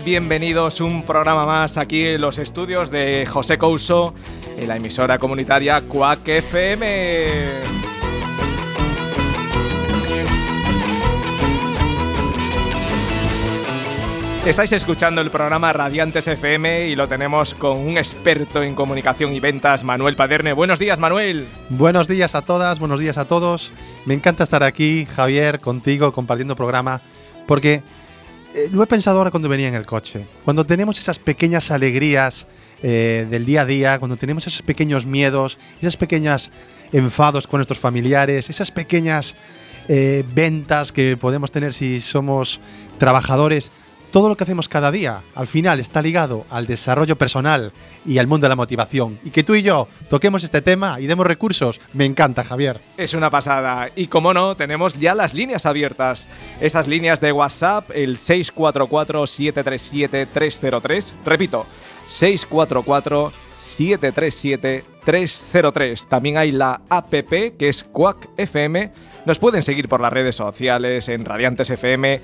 Bienvenidos un programa más aquí en los estudios de José Couso en la emisora comunitaria Cuac FM. Estáis escuchando el programa Radiantes FM y lo tenemos con un experto en comunicación y ventas, Manuel Paderne. Buenos días, Manuel. Buenos días a todas, buenos días a todos. Me encanta estar aquí, Javier, contigo, compartiendo programa, porque eh, lo he pensado ahora cuando venía en el coche. Cuando tenemos esas pequeñas alegrías eh, del día a día, cuando tenemos esos pequeños miedos, esas pequeñas enfados con nuestros familiares, esas pequeñas eh, ventas que podemos tener si somos trabajadores todo lo que hacemos cada día al final está ligado al desarrollo personal y al mundo de la motivación. Y que tú y yo toquemos este tema y demos recursos, me encanta, Javier. Es una pasada. Y como no, tenemos ya las líneas abiertas. Esas líneas de WhatsApp, el 644-737-303. Repito, 644-737-303. También hay la APP que es Quack FM. Nos pueden seguir por las redes sociales en Radiantes FM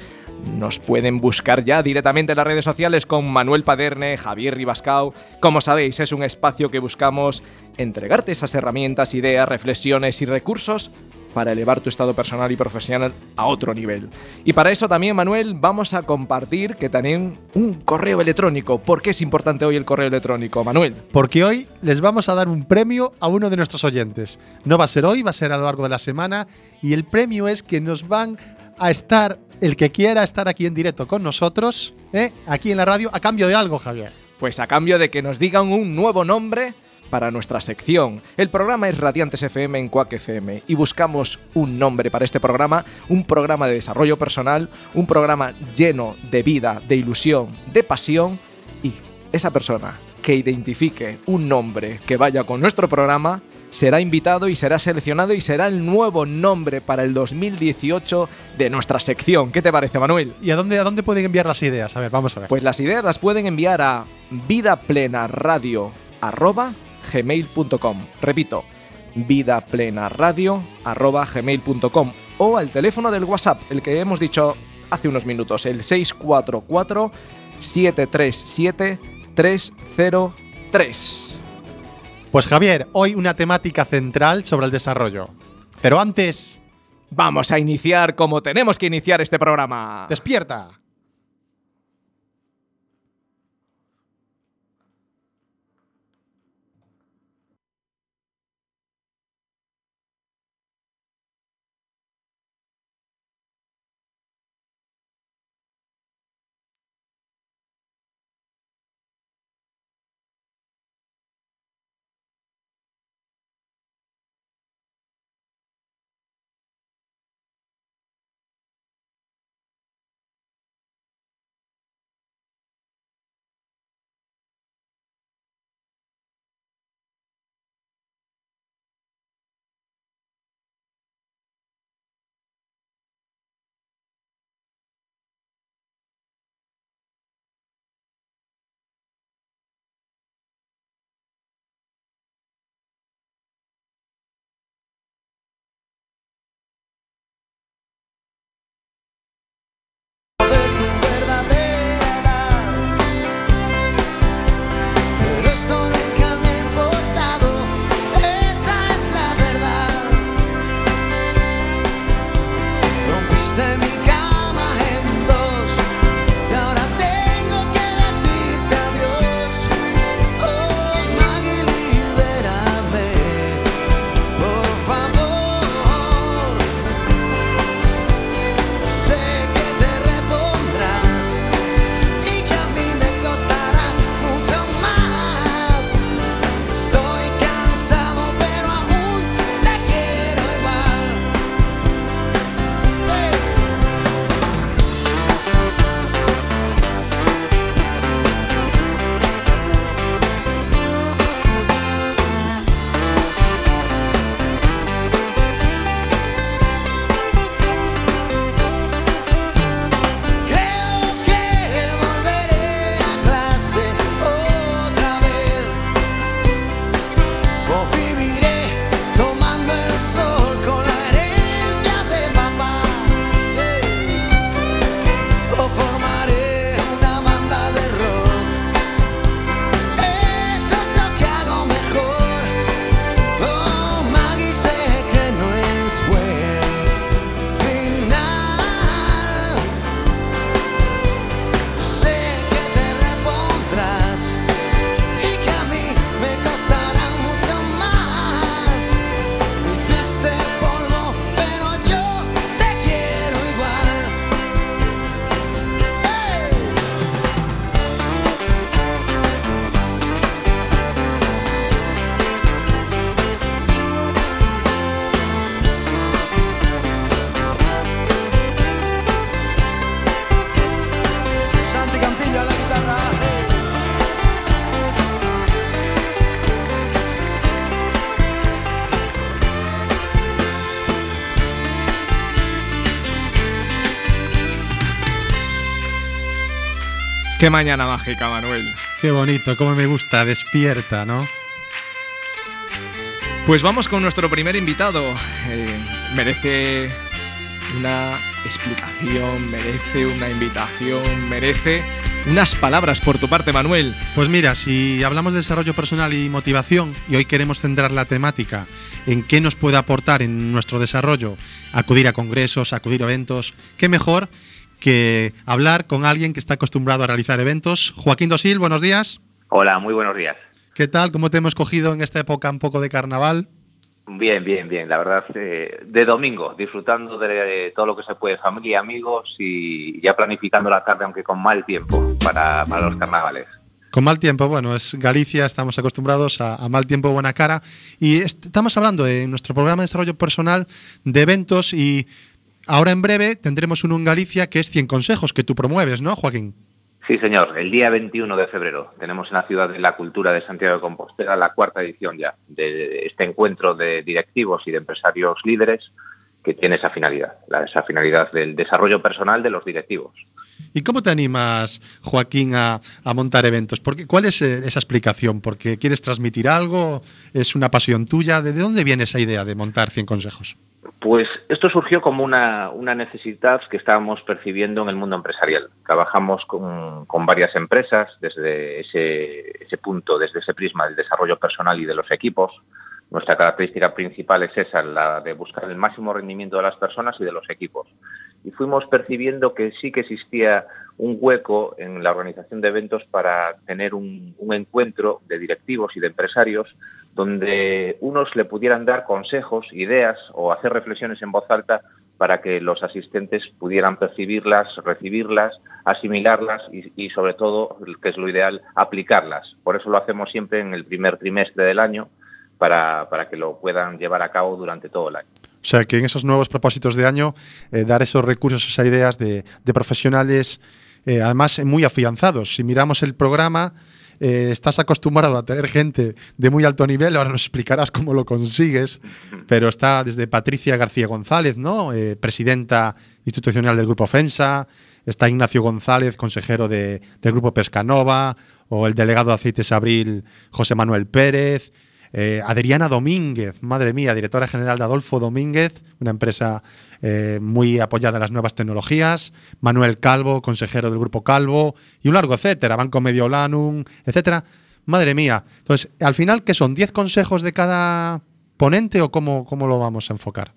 nos pueden buscar ya directamente en las redes sociales con Manuel Paderne, Javier Ribascao. Como sabéis, es un espacio que buscamos entregarte esas herramientas, ideas, reflexiones y recursos para elevar tu estado personal y profesional a otro nivel. Y para eso también, Manuel, vamos a compartir que también un correo electrónico. ¿Por qué es importante hoy el correo electrónico, Manuel? Porque hoy les vamos a dar un premio a uno de nuestros oyentes. No va a ser hoy, va a ser a lo largo de la semana. Y el premio es que nos van a estar el que quiera estar aquí en directo con nosotros, ¿eh? aquí en la radio, a cambio de algo, Javier. Pues a cambio de que nos digan un nuevo nombre para nuestra sección. El programa es Radiantes FM en Cuac FM y buscamos un nombre para este programa, un programa de desarrollo personal, un programa lleno de vida, de ilusión, de pasión y esa persona que identifique un nombre que vaya con nuestro programa será invitado y será seleccionado y será el nuevo nombre para el 2018 de nuestra sección. ¿Qué te parece, Manuel? ¿Y a dónde, a dónde pueden enviar las ideas? A ver, vamos a ver. Pues las ideas las pueden enviar a vidaplenaradio.gmail.com Repito, vidaplenaradio.gmail.com o al teléfono del WhatsApp, el que hemos dicho hace unos minutos, el 644 737 303. Pues Javier, hoy una temática central sobre el desarrollo. Pero antes... Vamos a iniciar como tenemos que iniciar este programa. Despierta. Qué mañana mágica, Manuel. Qué bonito, cómo me gusta, despierta, ¿no? Pues vamos con nuestro primer invitado. Eh, merece una explicación, merece una invitación, merece unas palabras por tu parte, Manuel. Pues mira, si hablamos de desarrollo personal y motivación, y hoy queremos centrar la temática en qué nos puede aportar en nuestro desarrollo, acudir a congresos, acudir a eventos, qué mejor que hablar con alguien que está acostumbrado a realizar eventos. Joaquín Dosil, buenos días. Hola, muy buenos días. ¿Qué tal? ¿Cómo te hemos cogido en esta época un poco de carnaval? Bien, bien, bien. La verdad, eh, de domingo, disfrutando de todo lo que se puede, familia, amigos y ya planificando la tarde, aunque con mal tiempo, para, los carnavales. Con mal tiempo, bueno, es Galicia, estamos acostumbrados a, mal tiempo, buena cara. Y estamos hablando en nuestro programa de desarrollo personal de eventos y ahora en breve tendremos uno en Galicia que es 100 consejos que tú promueves, ¿no, Joaquín? Sí, señor. El día 21 de febrero tenemos en la Ciudad de la Cultura de Santiago de Compostela la cuarta edición ya de este encuentro de directivos y de empresarios líderes que tiene esa finalidad, esa finalidad del desarrollo personal de los directivos. ¿Y cómo te animas, Joaquín, a, montar eventos? Porque, ¿Cuál es eh, esa explicación? ¿Porque quieres transmitir algo? ¿Es una pasión tuya? ¿De dónde viene esa idea de montar 100 consejos? Pues esto surgió como una, necesidad que estábamos percibiendo en el mundo empresarial. Trabajamos con, varias empresas desde ese, ese, punto, desde ese prisma del desarrollo personal y de los equipos. Nuestra característica principal es esa, la de buscar el máximo rendimiento de las personas y de los equipos. Y fuimos percibiendo que sí que existía un hueco en la organización de eventos para tener un encuentro de directivos y de empresarios donde unos le pudieran dar consejos, ideas o hacer reflexiones en voz alta para que los asistentes pudieran percibirlas, recibirlas, asimilarlas y, sobre todo, que es lo ideal, aplicarlas. Por eso lo hacemos siempre en el primer trimestre del año para, que lo puedan llevar a cabo durante todo el año. O sea, que en esos nuevos propósitos de año, eh, dar esos recursos, esas ideas de, profesionales, eh, además muy afianzados. Si miramos el programa, eh, estás acostumbrado a tener gente de muy alto nivel, ahora nos explicarás cómo lo consigues, pero está desde Patricia García González, ¿no? Eh, presidenta institucional del Grupo FENSA, está Ignacio González, consejero de, del Grupo Pescanova, o el delegado de Aceites Abril, José Manuel Pérez, eh, Adriana Domínguez, madre mía, directora general de Adolfo Domínguez, una empresa eh, muy apoyada en las nuevas tecnologías, Manuel Calvo, consejero del Grupo Calvo, y un largo etcétera, Banco Mediolanum, etcétera. Madre mía. Entonces, al final, ¿qué son? ¿10 consejos de cada ponente o cómo, cómo lo vamos a enfocar?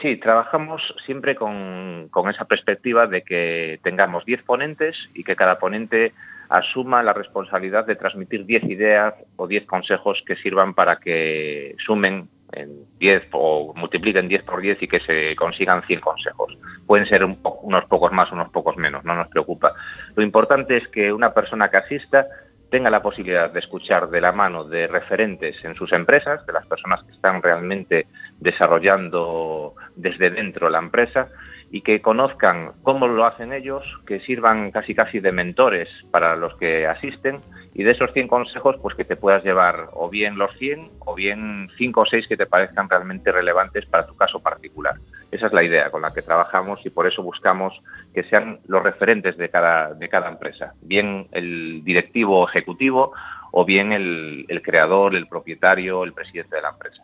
Sí, trabajamos siempre con, con esa perspectiva de que tengamos 10 ponentes y que cada ponente asuma la responsabilidad de transmitir 10 ideas o 10 consejos que sirvan para que sumen en 10 o multipliquen 10 por 10 y que se consigan 100 consejos. Pueden ser unos pocos más, unos pocos menos, no nos preocupa. Lo importante es que una persona que asista tenga la posibilidad de escuchar de la mano de referentes en sus empresas, de las personas que están realmente desarrollando desde dentro la empresa, y que conozcan cómo lo hacen ellos, que sirvan casi casi de mentores para los que asisten y de esos 100 consejos pues que te puedas llevar o bien los 100 o bien 5 o 6 que te parezcan realmente relevantes para tu caso particular. Esa es la idea con la que trabajamos y por eso buscamos que sean los referentes de cada, de cada empresa, bien el directivo ejecutivo o bien el, el creador, el propietario, el presidente de la empresa.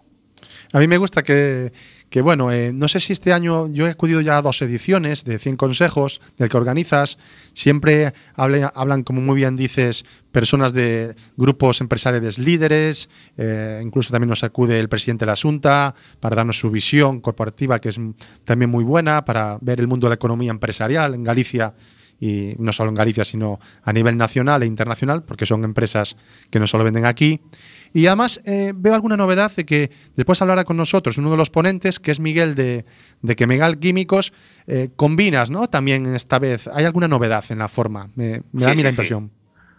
A mí me gusta que que bueno, eh, no sé si este año yo he acudido ya a dos ediciones de 100 consejos del que organizas. Siempre hablan, como muy bien dices, personas de grupos empresariales líderes, eh, incluso también nos acude el presidente de la Junta para darnos su visión corporativa, que es también muy buena, para ver el mundo de la economía empresarial en Galicia y no solo en Galicia, sino a nivel nacional e internacional, porque son empresas que no solo venden aquí. Y además eh, veo alguna novedad de que después hablará con nosotros uno de los ponentes, que es Miguel de, de Quemegal Químicos. Eh, combinas, ¿no? También esta vez. ¿Hay alguna novedad en la forma? Me, da a mí la impresión.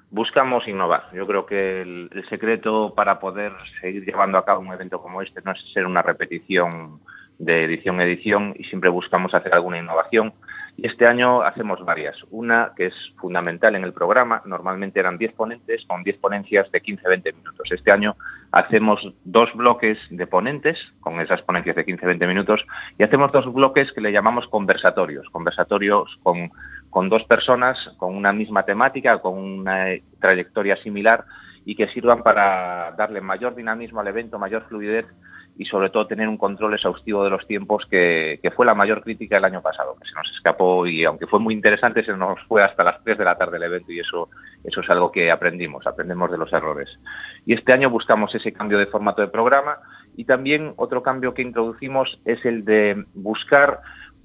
Buscamos innovar. Yo creo que el, secreto para poder seguir llevando a cabo un evento como este no es ser una repetición de edición a edición y siempre buscamos hacer alguna innovación y este año hacemos varias. Una que es fundamental en el programa, normalmente eran 10 ponentes con 10 ponencias de 15-20 minutos. Este año hacemos dos bloques de ponentes con esas ponencias de 15-20 minutos y hacemos dos bloques que le llamamos conversatorios, conversatorios con, con dos personas con una misma temática, con una trayectoria similar y que sirvan para darle mayor dinamismo al evento, mayor fluidez y sobre todo tener un control exhaustivo de los tiempos que, fue la mayor crítica el año pasado, que se nos escapó y aunque fue muy interesante se nos fue hasta las 3 de la tarde el evento y eso, eso es algo que aprendimos, aprendemos de los errores. Y este año buscamos ese cambio de formato de programa y también otro cambio que introducimos es el de buscar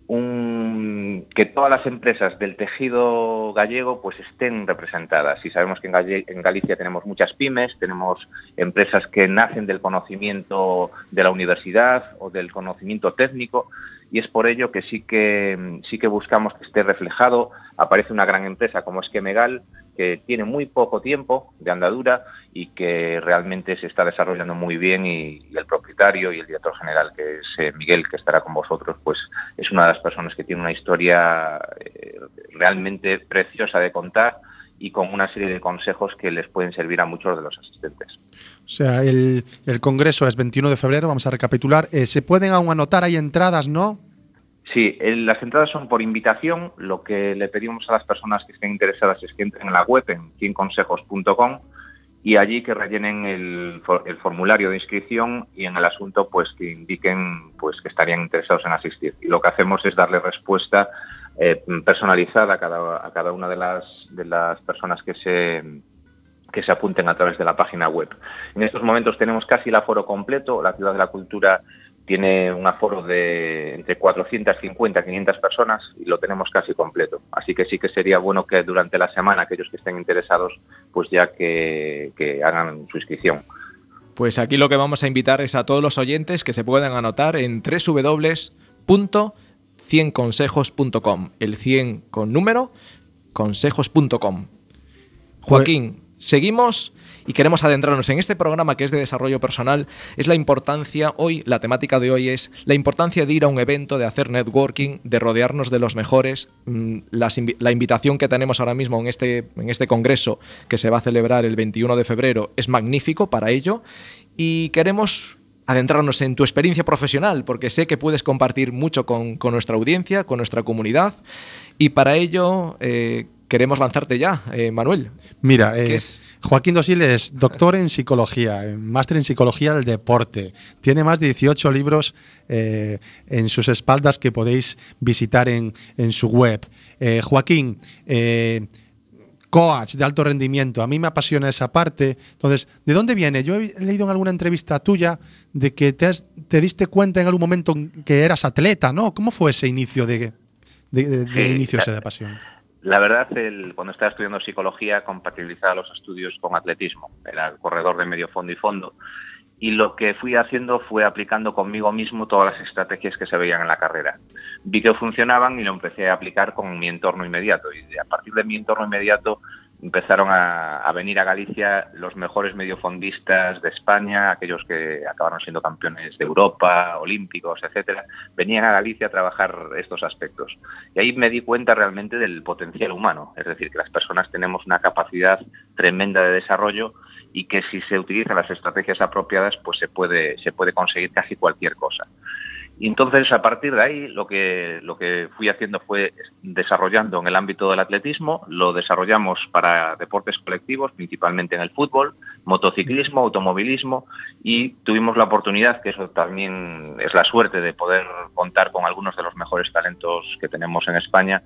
que todas las empresas del tejido gallego pues estén representadas. Y sabemos que en, Galicia tenemos muchas pymes, tenemos empresas que nacen del conocimiento de la universidad o del conocimiento técnico y es por ello que sí que, sí que buscamos que esté reflejado. Aparece una gran empresa como Esquemegal que tiene muy poco tiempo de andadura y que realmente se está desarrollando muy bien y, el propietario y el director general, que es eh, Miguel, que estará con vosotros, pues es una de las personas que tiene una historia eh, realmente preciosa de contar y con una serie de consejos que les pueden servir a muchos de los asistentes. O sea, el, congreso es 21 de febrero, vamos a recapitular. Eh, ¿Se pueden aún anotar? Hay entradas, ¿no? Sí, las entradas son por invitación. Lo que le pedimos a las personas que estén interesadas es que entren en la web en quienconsejos.com y allí que rellenen el, formulario de inscripción y en el asunto pues que indiquen pues que estarían interesados en asistir. Y lo que hacemos es darle respuesta eh, personalizada a cada, a cada una de las, de las personas que se que se apunten a través de la página web. En estos momentos tenemos casi el aforo completo, la Ciudad de la Cultura tiene un aforo de entre 450 y 500 personas y lo tenemos casi completo. Así que sí que sería bueno que durante la semana aquellos que estén interesados, pues ya que, hagan su inscripción. Pues aquí lo que vamos a invitar es a todos los oyentes que se puedan anotar en www.cienconsejos.com. El 100 con número, consejos.com. Joaquín, seguimos y queremos adentrarnos en este programa que es de desarrollo personal, es la importancia, hoy, la temática de hoy es la importancia de ir a un evento, de hacer networking, de rodearnos de los mejores. Mm, la invitación que tenemos ahora mismo en este, en este congreso que se va a celebrar el 21 de febrero es magnífico para ello y queremos adentrarnos en tu experiencia profesional, porque sé que puedes compartir mucho con, nuestra audiencia, con nuestra comunidad, y para ello eh, queremos lanzarte ya, eh, Manuel. Mira, eh, Joaquín Dosil es doctor en psicología, máster en psicología del deporte. Tiene más de 18 libros eh, en sus espaldas que podéis visitar en, su web. Joaquín, coach de alto rendimiento. A mí me apasiona esa parte. Entonces, ¿de dónde viene? Yo he leído en alguna entrevista tuya de que te, te diste cuenta en algún momento que eras atleta, ¿no? ¿Cómo fue ese inicio de, de, inicio esa de pasión? La verdad, cuando estaba estudiando psicología, compatibilizaba los estudios con atletismo. Era el corredor de medio fondo y fondo. Y lo que fui haciendo fue aplicando conmigo mismo todas las estrategias que se veían en la carrera. Vi que funcionaban y lo empecé a aplicar con mi entorno inmediato. Y a partir de mi entorno inmediato empezaron a, venir a Galicia los mejores mediofondistas de España, aquellos que acabaron siendo campeones de Europa, olímpicos, etcétera, venían a Galicia a trabajar estos aspectos. Y ahí me di cuenta realmente del potencial humano, es decir, que las personas tenemos una capacidad tremenda de desarrollo y que si se utilizan las estrategias apropiadas, pues se puede, se puede conseguir casi cualquier cosa. Y entonces, a partir de ahí, lo que, lo que fui haciendo fue desarrollando en el ámbito del atletismo, lo desarrollamos para deportes colectivos, principalmente en el fútbol, motociclismo, automovilismo, y tuvimos la oportunidad, que eso también es la suerte de poder contar con algunos de los mejores talentos que tenemos en España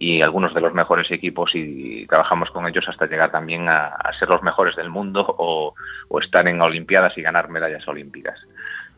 y algunos de los mejores equipos y trabajamos con ellos hasta llegar también a, ser los mejores del mundo o, o estar en Olimpiadas y ganar medallas olímpicas.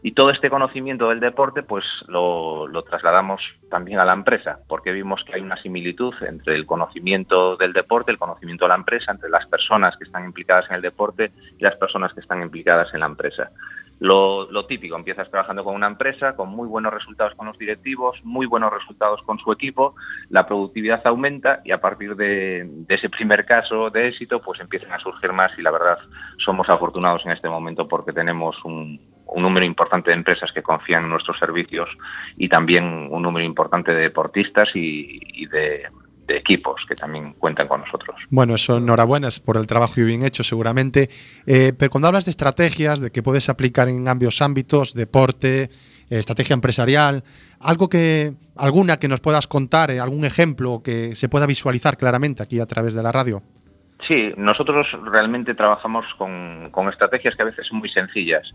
Y todo este conocimiento del deporte pues lo, trasladamos también a la empresa, porque vimos que hay una similitud entre el conocimiento del deporte, el conocimiento de la empresa, entre las personas que están implicadas en el deporte y las personas que están implicadas en la empresa. Lo, típico, empiezas trabajando con una empresa, con muy buenos resultados con los directivos, muy buenos resultados con su equipo, la productividad aumenta y a partir de, de, ese primer caso de éxito, pues empiezan a surgir más y la verdad somos afortunados en este momento porque tenemos un, un número importante de empresas que confían en nuestros servicios y también un número importante de deportistas y, de, equipos que también cuentan con nosotros. Bueno, eso enhorabuena por el trabajo bien hecho seguramente. Eh, pero cuando hablas de estrategias, de que puedes aplicar en ambos ámbitos, deporte, eh, estrategia empresarial, algo que, alguna que nos puedas contar, eh, algún ejemplo que se pueda visualizar claramente aquí a través de la radio. Sí, nosotros realmente trabajamos con, estrategias que a veces son muy sencillas.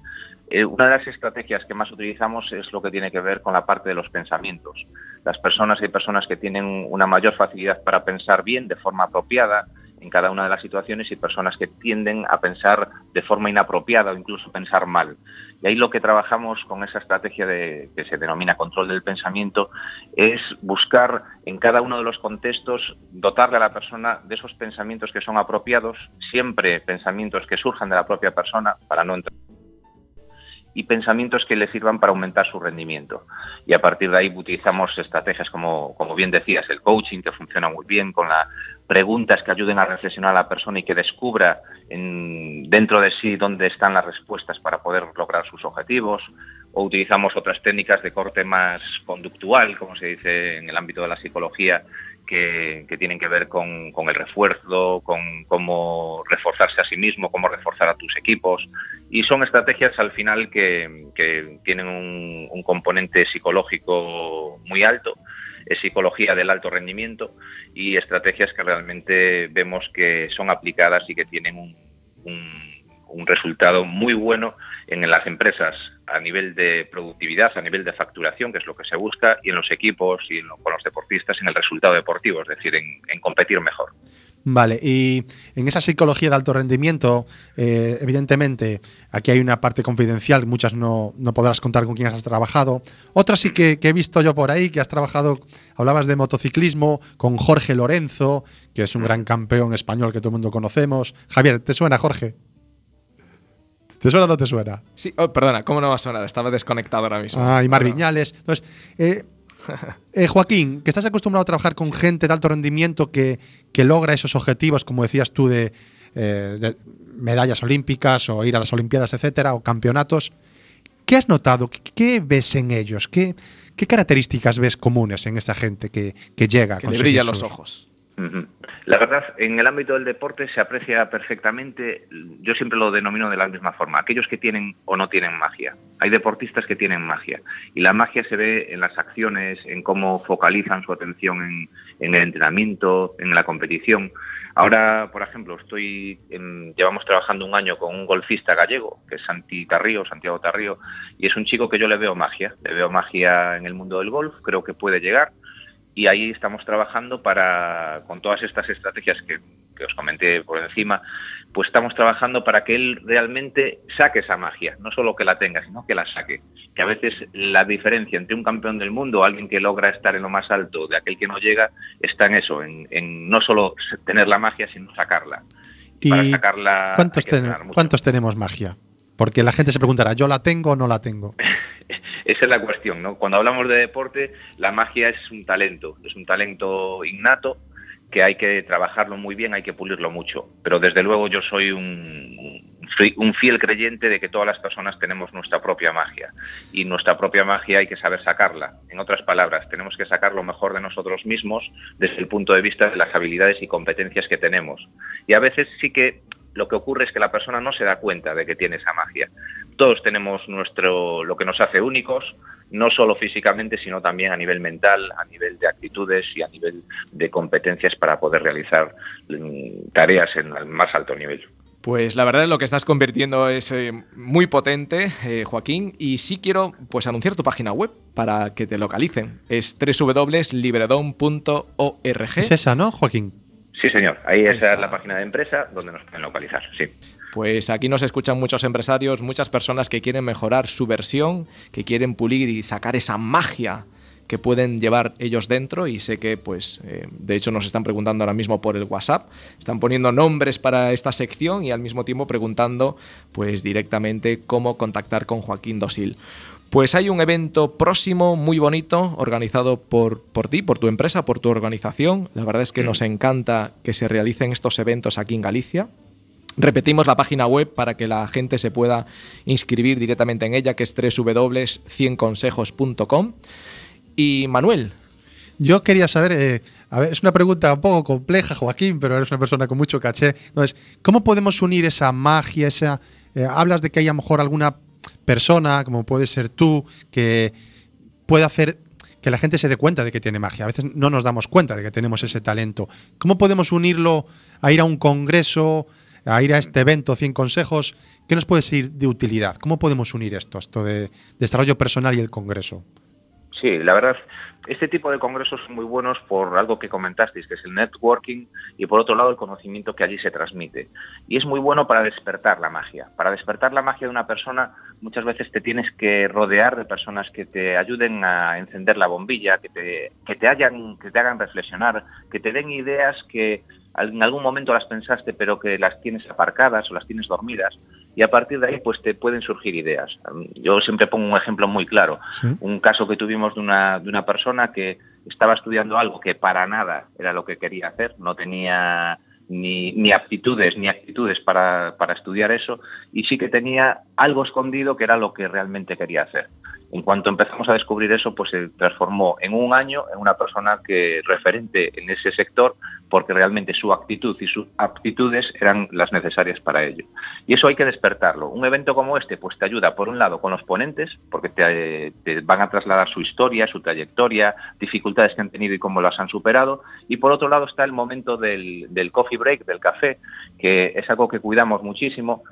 Eh, una de las estrategias que más utilizamos es lo que tiene que ver con la parte de los pensamientos. Las personas, hay personas que tienen una mayor facilidad para pensar bien, de forma apropiada, en cada una de las situaciones y personas que tienden a pensar de forma inapropiada o incluso pensar mal. Y ahí lo que trabajamos con esa estrategia que se denomina control del pensamiento es buscar en cada uno de los contextos dotarle a la persona de esos pensamientos que son apropiados, siempre pensamientos que surjan de la propia persona para no entrar y pensamientos que le sirvan para aumentar su rendimiento. Y a partir de ahí utilizamos estrategias como, como bien decías, el coaching, que funciona muy bien, con las preguntas que ayuden a reflexionar a la persona y que descubra dentro de sí dónde están las respuestas para poder lograr sus objetivos, o utilizamos otras técnicas de corte más conductual, como se dice en el ámbito de la psicología, que, tienen que ver con, el refuerzo, con cómo reforzarse a sí mismo, cómo reforzar a tus equipos. Y son estrategias al final que, tienen un, componente psicológico muy alto, es psicología del alto rendimiento y estrategias que realmente vemos que son aplicadas y que tienen un resultado muy bueno en las empresas a nivel de productividad, a nivel de facturación, que es lo que se busca, y en los equipos y con los deportistas en el resultado deportivo, es decir, en, competir mejor. Vale, y en esa psicología de alto rendimiento, eh, evidentemente, aquí hay una parte confidencial, muchas no, podrás contar con quién has trabajado. Otras sí que, que, he visto yo por ahí, que has trabajado, hablabas de motociclismo con Jorge Lorenzo, que es un gran campeón español que todo el mundo conocemos. Javier, ¿te suena Jorge? ¿Te suena o no te suena? Sí, oh, perdona, ¿cómo no va a sonar? Estaba desconectado ahora mismo. Ah, y Mar Viñales. Entonces, eh, eh, Joaquín, que estás acostumbrado a trabajar con gente de alto rendimiento que, que logra esos objetivos, como decías tú, de, eh, medallas olímpicas o ir a las Olimpiadas, etcétera, o campeonatos. ¿Qué has notado? ¿Qué, ves en ellos? ¿Qué, ¿Qué, características ves comunes en esta gente que, que llega? Que le brillan los ojos. La verdad, en el ámbito del deporte se aprecia perfectamente, yo siempre lo denomino de la misma forma, aquellos que tienen o no tienen magia. Hay deportistas que tienen magia y la magia se ve en las acciones, en cómo focalizan su atención en, el entrenamiento, en la competición. Ahora, por ejemplo, estoy llevamos trabajando un año con un golfista gallego, que es Santi Tarrío, Santiago Tarrío, y es un chico que yo le veo magia, le veo magia en el mundo del golf, creo que puede llegar y ahí estamos trabajando para, con todas estas estrategias que, os comenté por encima, pues estamos trabajando para que él realmente saque esa magia, no solo que la tenga, sino que la saque. Que a veces la diferencia entre un campeón del mundo, alguien que logra estar en lo más alto, de aquel que no llega, está en eso, en, no solo tener la magia, sino sacarla. Y, para sacarla... ¿cuántos, ¿Cuántos tenemos magia? Porque la gente se preguntará, ¿yo la tengo o no la tengo? Esa es la cuestión, ¿no? Cuando hablamos de deporte, la magia es un talento, es un talento innato que hay que trabajarlo muy bien, hay que pulirlo mucho. Pero desde luego yo soy un, un fiel creyente de que todas las personas tenemos nuestra propia magia y nuestra propia magia hay que saber sacarla. En otras palabras, tenemos que sacar lo mejor de nosotros mismos desde el punto de vista de las habilidades y competencias que tenemos. Y a veces sí que lo que ocurre es que la persona no se da cuenta de que tiene esa magia. Todos tenemos nuestro, lo que nos hace únicos, no solo físicamente, sino también a nivel mental, a nivel de actitudes y a nivel de competencias para poder realizar mm, tareas en el más alto nivel. Pues la verdad es lo que estás convirtiendo es eh, muy potente, eh, Joaquín, y sí quiero pues anunciar tu página web para que te localicen. Es www.libredon.org. Es esa, ¿no, Joaquín? Sí, señor. Ahí, esa es la página de empresa donde nos pueden localizar, sí. Pues aquí nos escuchan muchos empresarios, muchas personas que quieren mejorar su versión, que quieren pulir y sacar esa magia que pueden llevar ellos dentro y sé que pues eh, de hecho nos están preguntando ahora mismo por el WhatsApp, están poniendo nombres para esta sección y al mismo tiempo preguntando pues directamente cómo contactar con Joaquín Dosil. Pues hay un evento próximo muy bonito organizado por, por ti, por tu empresa, por tu organización. La verdad es que nos encanta que se realicen estos eventos aquí en Galicia. Repetimos la página web para que la gente se pueda inscribir directamente en ella, que es www.cienconsejos.com. Y Manuel. Yo quería saber, eh, a ver, es una pregunta un poco compleja, Joaquín, pero eres una persona con mucho caché. Entonces, ¿cómo podemos unir esa magia, esa... Eh, hablas de que hay a lo mejor alguna persona, como puede ser tú, que puede hacer que la gente se dé cuenta de que tiene magia. A veces no nos damos cuenta de que tenemos ese talento. ¿Cómo podemos unirlo a ir a un congreso, a ir a este evento 100 consejos? ¿Qué nos puede ser de utilidad? ¿Cómo podemos unir esto, esto de desarrollo personal y el congreso? Sí, la verdad, este tipo de congresos son muy buenos por algo que comentasteis, que es el networking y por otro lado el conocimiento que allí se transmite. Y es muy bueno para despertar la magia. Para despertar la magia de una persona muchas veces te tienes que rodear de personas que te ayuden a encender la bombilla, que te, que te, hayan, que te hagan reflexionar, que te den ideas que en algún momento las pensaste pero que las tienes aparcadas o las tienes dormidas y a partir de ahí pues te pueden surgir ideas. Yo siempre pongo un ejemplo muy claro, un caso que tuvimos de una, de una persona que estaba estudiando algo que para nada era lo que quería hacer, no tenía ni, ni aptitudes ni actitudes para, para estudiar eso y sí que tenía algo escondido que era lo que realmente quería hacer. En cuanto empezamos a descubrir eso, pues se transformó en un año en una persona que referente en ese sector porque realmente su actitud y sus aptitudes eran las necesarias para ello. Y eso hay que despertarlo. Un evento como este pues te ayuda por un lado con los ponentes, porque te, van a trasladar su historia, su trayectoria, dificultades que han tenido y cómo las han superado. Y por otro lado está el momento del, coffee break, del café, que es algo que cuidamos muchísimo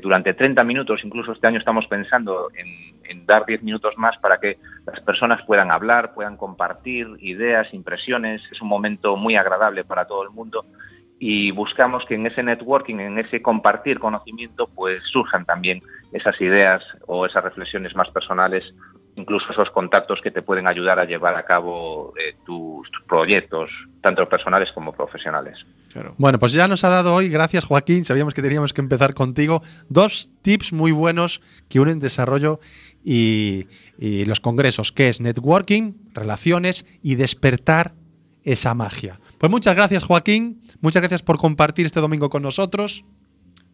durante 30 minutos, incluso este año estamos pensando en, dar 10 minutos más para que las personas puedan hablar, puedan compartir ideas, impresiones. Es un momento muy agradable para todo el mundo y buscamos que en ese networking, en ese compartir conocimiento, pues surjan también esas ideas o esas reflexiones más personales incluso esos contactos que te pueden ayudar a llevar a cabo eh, tus, proyectos, tanto personales como profesionales. Bueno, pues ya nos ha dado hoy, gracias Joaquín, sabíamos que teníamos que empezar contigo, dos tips muy buenos que unen desarrollo y, y los congresos, que es networking, relaciones y despertar esa magia. Pues muchas gracias Joaquín, muchas gracias por compartir este domingo con nosotros.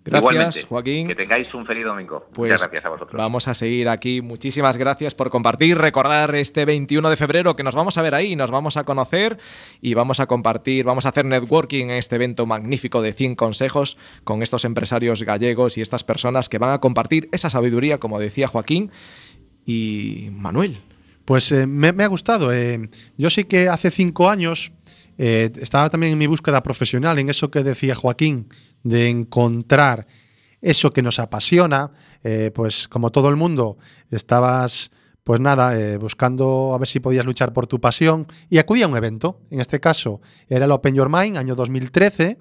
Gracias, Joaquín. Que tengáis un feliz domingo. Pues Muchas gracias a vosotros. Vamos a seguir aquí. Muchísimas gracias por compartir. Recordar este 21 de febrero que nos vamos a ver ahí, nos vamos a conocer y vamos a compartir, vamos a hacer networking en este evento magnífico de 100 consejos con estos empresarios gallegos y estas personas que van a compartir esa sabiduría, como decía Joaquín y Manuel. Pues eh, me, ha gustado. Eh, yo sí que hace cinco años eh, estaba también en mi búsqueda profesional, en eso que decía Joaquín de encontrar eso que nos apasiona, eh, pues como todo el mundo, estabas, pues nada, eh, buscando a ver si podías luchar por tu pasión y acudí a un evento. En este caso era el Open Your Mind, año 2013,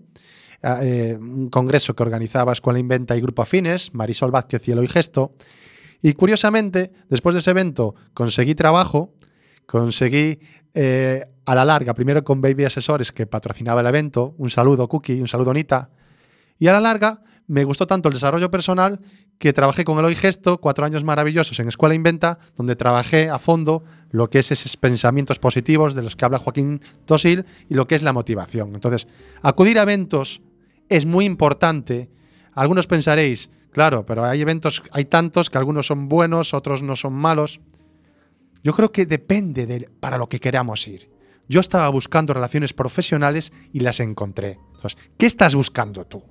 eh, un congreso que organizaba Escuela Inventa y Grupo Afines, Marisol Vázquez y Eloy Gesto. Y curiosamente, después de ese evento, conseguí trabajo, conseguí a la larga, primero con Baby Asesores, que patrocinaba el evento, un saludo Cookie, un saludo Anita, y a la larga me gustó tanto el desarrollo personal que trabajé con Eloy Gesto, cuatro años maravillosos en Escuela Inventa, donde trabajé a fondo lo que es esos pensamientos positivos de los que habla Joaquín Tosil y lo que es la motivación. Entonces, acudir a eventos es muy importante. Algunos pensaréis, claro, pero hay eventos, hay tantos que algunos son buenos, otros no son malos. Yo creo que depende de para lo que queramos ir. Yo estaba buscando relaciones profesionales y las encontré. Entonces, ¿qué estás buscando tú?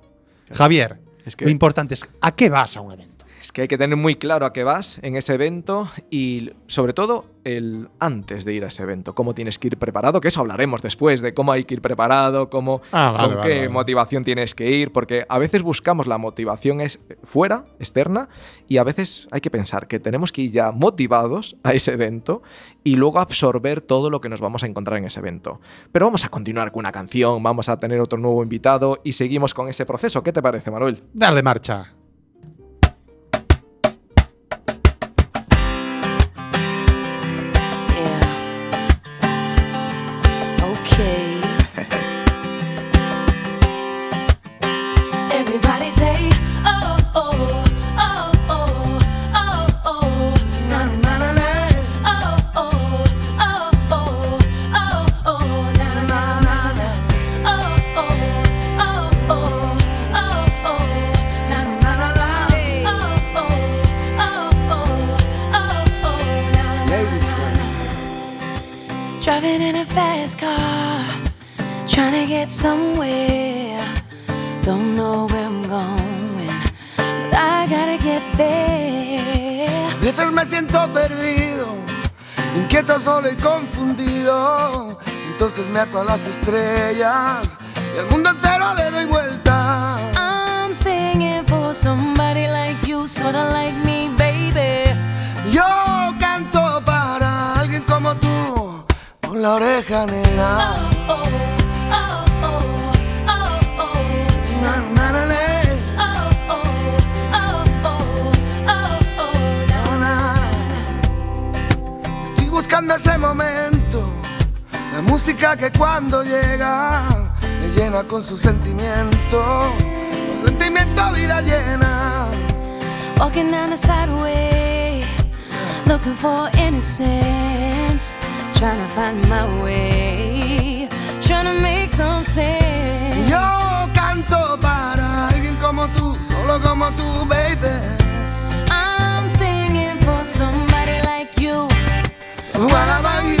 Javier, lo importante es a qué vas a un evento. Es que hay que tener muy claro a qué vas en ese evento y sobre todo el antes de ir a ese evento, cómo tienes que ir preparado, que eso hablaremos después de cómo hay que ir preparado, cómo ah, con qué motivación tienes que ir, porque a veces buscamos la motivación es fuera, externa, y a veces hay que pensar que tenemos que ir ya motivados a ese evento y luego absorber todo lo que nos vamos a encontrar en ese evento. Pero vamos a continuar con una canción, vamos a tener otro nuevo invitado y seguimos con ese proceso. ¿Qué te parece, Manuel? Dale marcha. Ato a las estrellas y al mundo entero le doy vuelta. I'm singing for somebody like you, sorta like me, baby. Yo canto para alguien como tú, con la oreja nena. Oh, oh, oh, oh, oh, oh. Na, na, na, na, Oh, oh, oh, oh, oh, oh, na, na. Estoy buscando ese momento, música que cuando llega me llena con su sentimiento, con sentimiento vida llena. Walking down the sideway, looking for innocence, trying to find my way, trying to make some sense. Yo canto para alguien como tú, solo como tú, baby. I'm singing for somebody like you. What about you?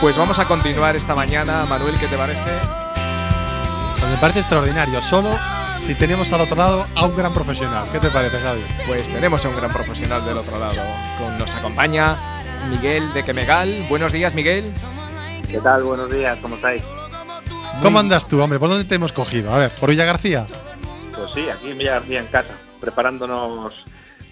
Pues vamos a continuar esta mañana. Manuel, ¿qué te parece? Pues me parece extraordinario. Solo si tenemos al otro lado a un gran profesional. ¿Qué te parece, Javi? Pues tenemos a un gran profesional del otro lado. Con, nos acompaña Miguel de Quemegal. Buenos días, Miguel. ¿Qué tal? Buenos días, ¿cómo estáis? ¿Cómo andas tú, hombre? ¿Por dónde te hemos cogido? A ver, ¿por Villa García? Pues sí, aquí en Villa García en casa, preparándonos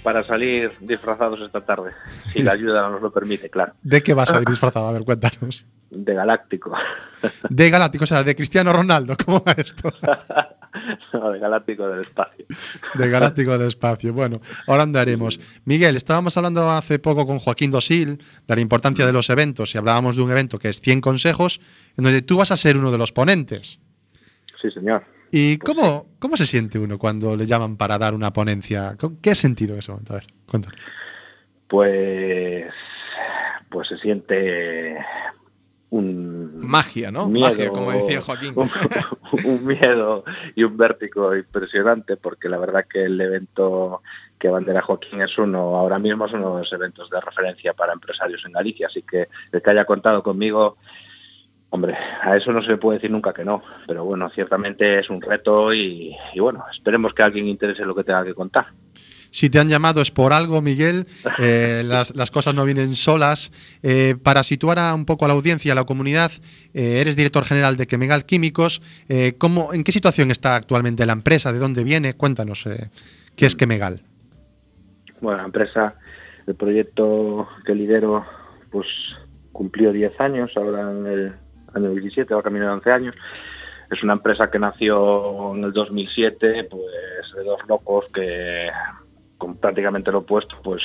para salir disfrazados esta tarde, si la ayuda nos lo permite, claro. ¿De qué vas a ir disfrazado? A ver, cuéntanos. De Galáctico. De Galáctico, o sea, de Cristiano Ronaldo. ¿Cómo va esto? No, de Galáctico del espacio. De Galáctico del Espacio. Bueno, ahora andaremos. Miguel, estábamos hablando hace poco con Joaquín Dosil de la importancia de los eventos y hablábamos de un evento que es 100 consejos, en donde tú vas a ser uno de los ponentes. Sí, señor. ¿Y cómo, cómo se siente uno cuando le llaman para dar una ponencia? ¿Con- ¿Qué has sentido en ese momento? A ver, cuéntanos. Pues, pues se siente un Magia, ¿no? miedo, Magia, como decía Joaquín. Un, un miedo y un vértigo impresionante, porque la verdad que el evento que bandera Joaquín es uno, ahora mismo es uno de los eventos de referencia para empresarios en Galicia, así que el que haya contado conmigo, hombre, a eso no se le puede decir nunca que no, pero bueno, ciertamente es un reto y, y bueno, esperemos que a alguien interese lo que tenga que contar. Si te han llamado es por algo, Miguel. Eh, las, las cosas no vienen solas. Eh, para situar a un poco a la audiencia, a la comunidad, eh, eres director general de Quemegal Químicos. ¿cómo, ¿En qué situación está actualmente la empresa? ¿De dónde viene? Cuéntanos, ¿qué es Quemegal? Bueno, la empresa, el proyecto que lidero, pues cumplió 10 años, ahora en el año 17, va a caminar 11 años. Es una empresa que nació en el 2007, pues de dos locos que con prácticamente lo opuesto, pues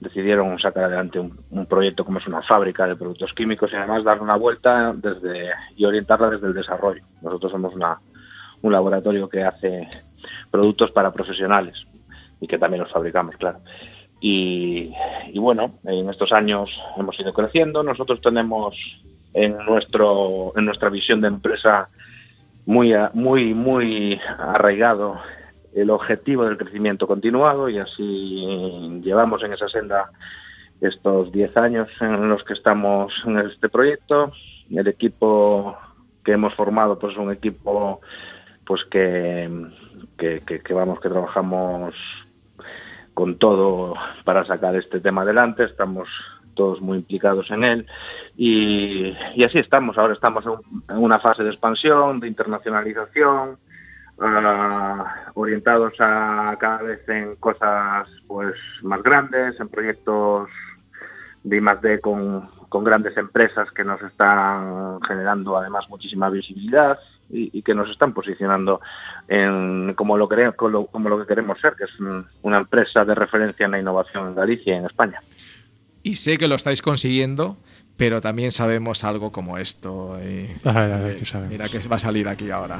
decidieron sacar adelante un, proyecto como es una fábrica de productos químicos y además dar una vuelta desde y orientarla desde el desarrollo. Nosotros somos una, un laboratorio que hace productos para profesionales y que también los fabricamos, claro. y bueno, en estos años hemos ido creciendo. Nosotros tenemos en, nuestro, en nuestra visión de empresa muy, muy, muy arraigado el objetivo del crecimiento continuado y así llevamos en esa senda estos 10 años en los que estamos en este proyecto. El equipo que hemos formado pues es un equipo pues que, que- que vamos que trabajamos con todo para sacar este tema adelante, estamos muy implicados en él y, así estamos, ahora estamos en, un- en una fase de expansión, de internacionalización, ah, orientados a cada vez en cosas pues más grandes, en proyectos de I D con, con grandes empresas que nos están generando además muchísima visibilidad y, que nos están posicionando en, como, lo como, lo, como lo que queremos ser, que es un- una empresa de referencia en la innovación en Galicia y en España. Y sé que lo estáis consiguiendo, pero también sabemos algo como esto. eh, A ver, a ver, ¿qué sabemos? Mira que va a salir aquí ahora.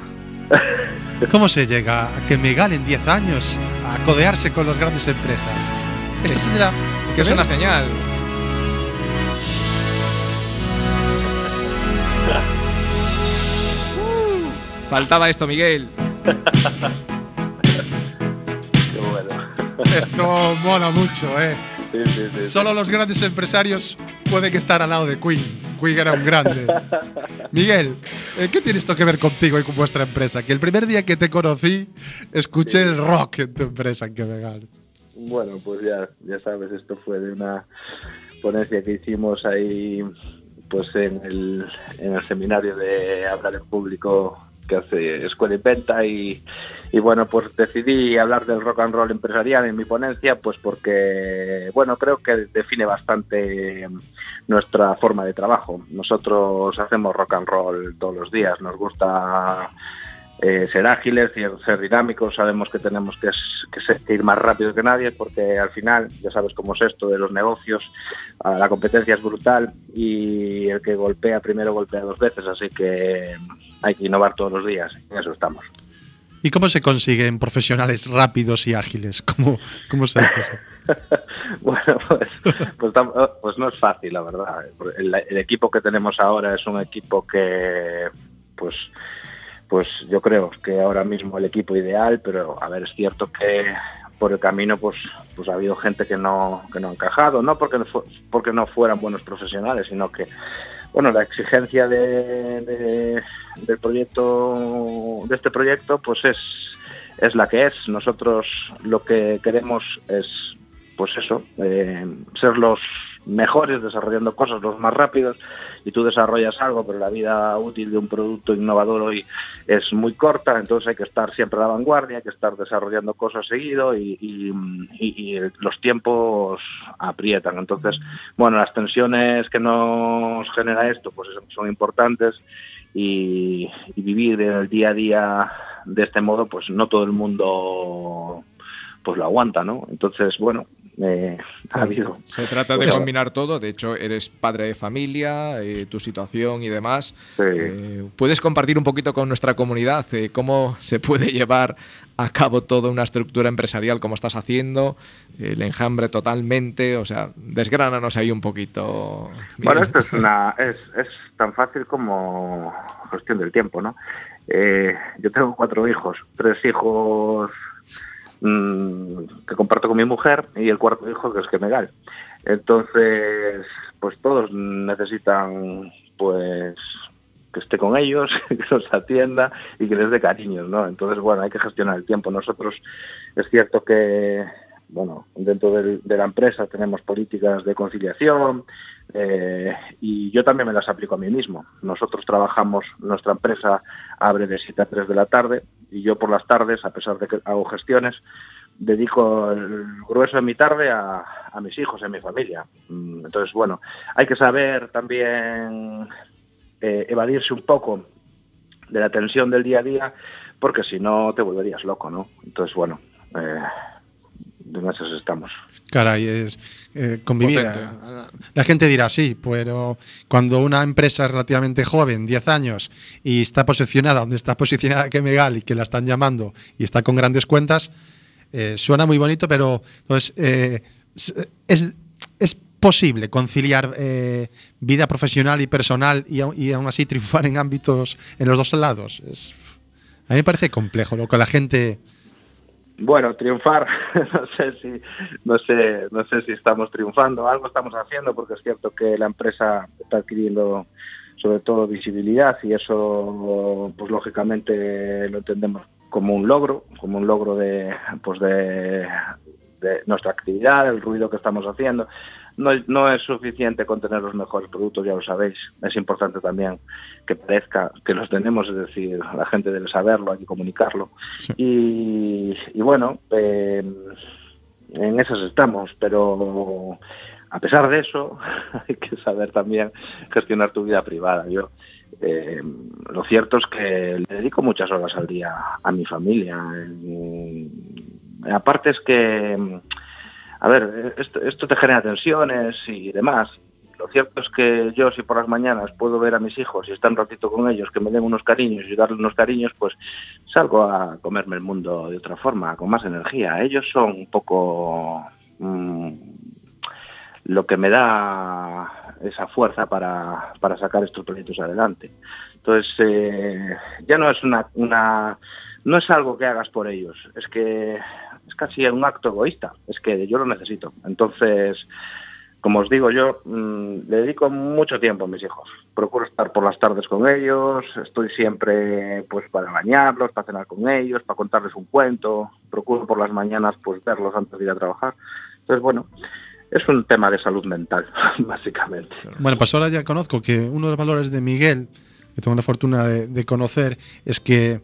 ¿Cómo se llega a que Megal en 10 años a codearse con las grandes empresas? Esto Es- será. Esto es una señal. Faltaba esto, Miguel. Qué bueno. Esto mola mucho, ¿eh? Sí, sí, sí. Solo los grandes empresarios pueden estar al lado de Queen. Queen era un grande. Miguel, eh, ¿qué tiene esto que ver contigo y con vuestra empresa? Que el primer día que te conocí, escuché el rock en tu empresa en Quevegal. Bueno, pues ya, ya sabes, esto fue de una ponencia que hicimos ahí pues en el, en el seminario de hablar en público que hace Escuela Inventa y, y bueno, pues decidí hablar del rock and roll empresarial en mi ponencia pues porque, bueno, creo que define bastante nuestra forma de trabajo. Nosotros hacemos rock and roll todos los días, nos gusta eh, ser ágiles, ser, ser dinámicos, sabemos que tenemos que, que ir más rápido que nadie porque al final, ya sabes cómo es esto de los negocios, ah, la competencia es brutal y el que golpea primero golpea dos veces, así que hay que innovar todos los días, en eso estamos. ¿Y cómo se consiguen profesionales rápidos y ágiles? ¿Cómo, cómo se hace eso? bueno, pues, pues, tam- pues no es fácil, la verdad. El, el equipo que tenemos ahora es un equipo que, pues, pues yo creo que ahora mismo el equipo ideal, pero a ver, es cierto que por el camino pues, pues ha habido gente que no, que no ha encajado, no porque porque no fueran buenos profesionales, sino que bueno, la exigencia de, de- del proyecto, de este proyecto, pues es, es la que es. Nosotros lo que queremos es, pues eso, eh, ser los mejores desarrollando cosas, los más rápidos, y tú desarrollas algo, pero la vida útil de un producto innovador hoy es muy corta, entonces hay que estar siempre a la vanguardia, hay que estar desarrollando cosas seguido y, los tiempos aprietan. Entonces, bueno, las tensiones que nos genera esto pues son importantes y, y vivir el día a día de este modo, pues no todo el mundo pues lo aguanta, ¿no? Entonces, bueno, eh, ha habido Se trata de Pues- combinar todo. De hecho, eres padre de familia, eh, tu situación y demás. Sí. Eh, ¿Puedes compartir un poquito con nuestra comunidad eh, cómo se puede llevar a cabo toda una estructura empresarial como estás haciendo? El enjambre totalmente. O sea, desgránanos ahí un poquito. Bueno, esto es, una, es, es tan fácil como gestión del tiempo, ¿no? Eh, yo tengo cuatro hijos, tres hijos mm, que comparto con mi mujer y el cuarto hijo que es Gemegal. Entonces, pues todos necesitan, pues, que esté con ellos, que los atienda y que les dé cariños, ¿no? Entonces, bueno, hay que gestionar el tiempo. Nosotros es cierto que, bueno, dentro de la empresa tenemos políticas de conciliación eh, y yo también me las aplico a mí mismo. Nosotros trabajamos, nuestra empresa abre de 7 a 3 de la tarde y yo por las tardes, a pesar de que hago gestiones, dedico el grueso de mi tarde a, mis hijos y a mi familia. Mm, Entonces, bueno, hay que saber también eh, evadirse un poco de la tensión del día a día, porque si no te volverías loco, ¿no? Entonces, bueno, eh, en esas estamos. Caray, es eh, convivir. Potente. La gente dirá sí, pero cuando una empresa es relativamente joven, 10 años, y está posicionada donde está posicionada Kemegal y que la están llamando y está con grandes cuentas, eh, suena muy bonito, pero entonces, eh, s- es, es posible conciliar eh, vida profesional y personal y, y aún así triunfar en ámbitos en los dos lados. Es- a mí me parece complejo lo que la gente... Bueno, triunfar, no sé si, no sé, no sé si estamos triunfando, algo estamos haciendo porque es cierto que la empresa está adquiriendo sobre todo visibilidad y eso pues lógicamente lo entendemos como un logro, como un logro de pues de, de nuestra actividad, el ruido que estamos haciendo. No, es- no es suficiente con tener los mejores productos, ya lo sabéis. Es importante también que parezca que los tenemos, es decir, la gente debe saberlo, hay que comunicarlo. Sí. Y, y bueno, eh, en esas estamos, pero a pesar de eso, hay que saber también gestionar tu vida privada. Yo, eh, lo cierto es que le dedico muchas horas al día a mi familia. Eh, aparte es que, a ver, esto, te genera tensiones y demás. Lo cierto es que yo si por las mañanas puedo ver a mis hijos y estar un ratito con ellos, que me den unos cariños y darles unos cariños, pues salgo a comerme el mundo de otra forma, con más energía. Ellos son un poco mm, lo que me da esa fuerza para, para sacar estos proyectos adelante. Entonces, eh, ya no es una, no es algo que hagas por ellos, es que es casi un acto egoísta, es que yo lo necesito. Entonces, como os digo, yo mm, le dedico mucho tiempo a mis hijos. Procuro estar por las tardes con ellos, estoy siempre pues para bañarlos, para cenar con ellos, para contarles un cuento, procuro por las mañanas pues verlos antes de ir a trabajar. Entonces, bueno, es un tema de salud mental, básicamente. Bueno, pues ahora ya conozco que uno de los valores de Miguel, que tengo la fortuna de, de conocer, es que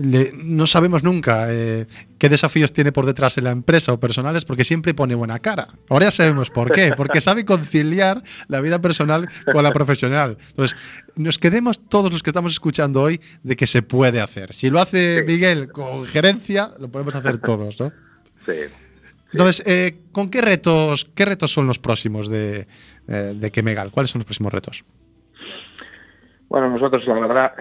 le- no sabemos nunca eh, qué desafíos tiene por detrás en la empresa o personales porque siempre pone buena cara. Ahora ya sabemos por qué, porque sabe conciliar la vida personal con la profesional. Entonces, nos quedemos todos los que estamos escuchando hoy de que se puede hacer. Si lo hace. Miguel con gerencia, lo podemos hacer todos, ¿no? Sí. Entonces, eh, ¿con qué retos, qué retos son los próximos de, eh, de Kemegal? ¿Cuáles son los próximos retos? Bueno, nosotros la verdad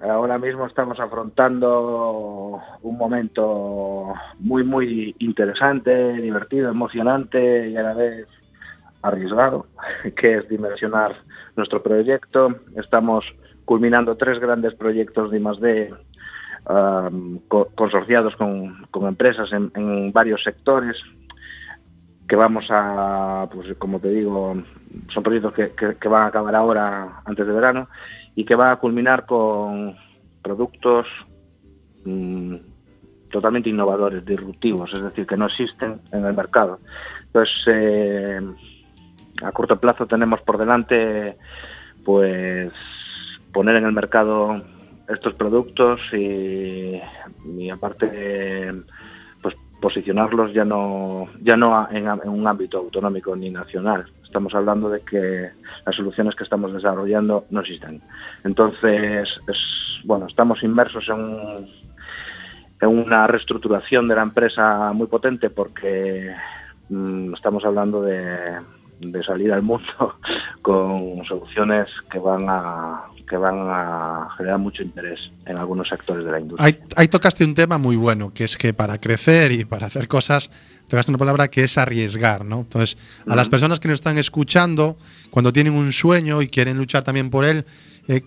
ahora mismo estamos afrontando un momento muy muy interesante, divertido, emocionante y a la vez arriesgado, que es dimensionar nuestro proyecto. Estamos culminando tres grandes proyectos de I+D um, co- consorciados con, empresas en, varios sectores que vamos a, pues como te digo, son proyectos que van a acabar ahora antes de verano y que va a culminar con productos mm, totalmente innovadores, disruptivos, es decir, que no existen en el mercado. Entonces, eh, a corto plazo tenemos por delante, pues, poner en el mercado estos productos y, aparte, pues, posicionarlos ya no, ya no en un ámbito autonómico ni nacional. Estamos hablando de que las soluciones que estamos desarrollando no existen. Entonces, es, bueno, estamos inmersos en, un- en una reestructuración de la empresa muy potente porque mm, estamos hablando de, salir al mundo con soluciones que van a que van a generar mucho interés en algunos sectores de la industria. Ahí tocaste un tema muy bueno, que es que para crecer y para hacer cosas, tocaste una palabra que es arriesgar, ¿no? Entonces, a las personas que nos están escuchando, cuando tienen un sueño y quieren luchar también por él, eh,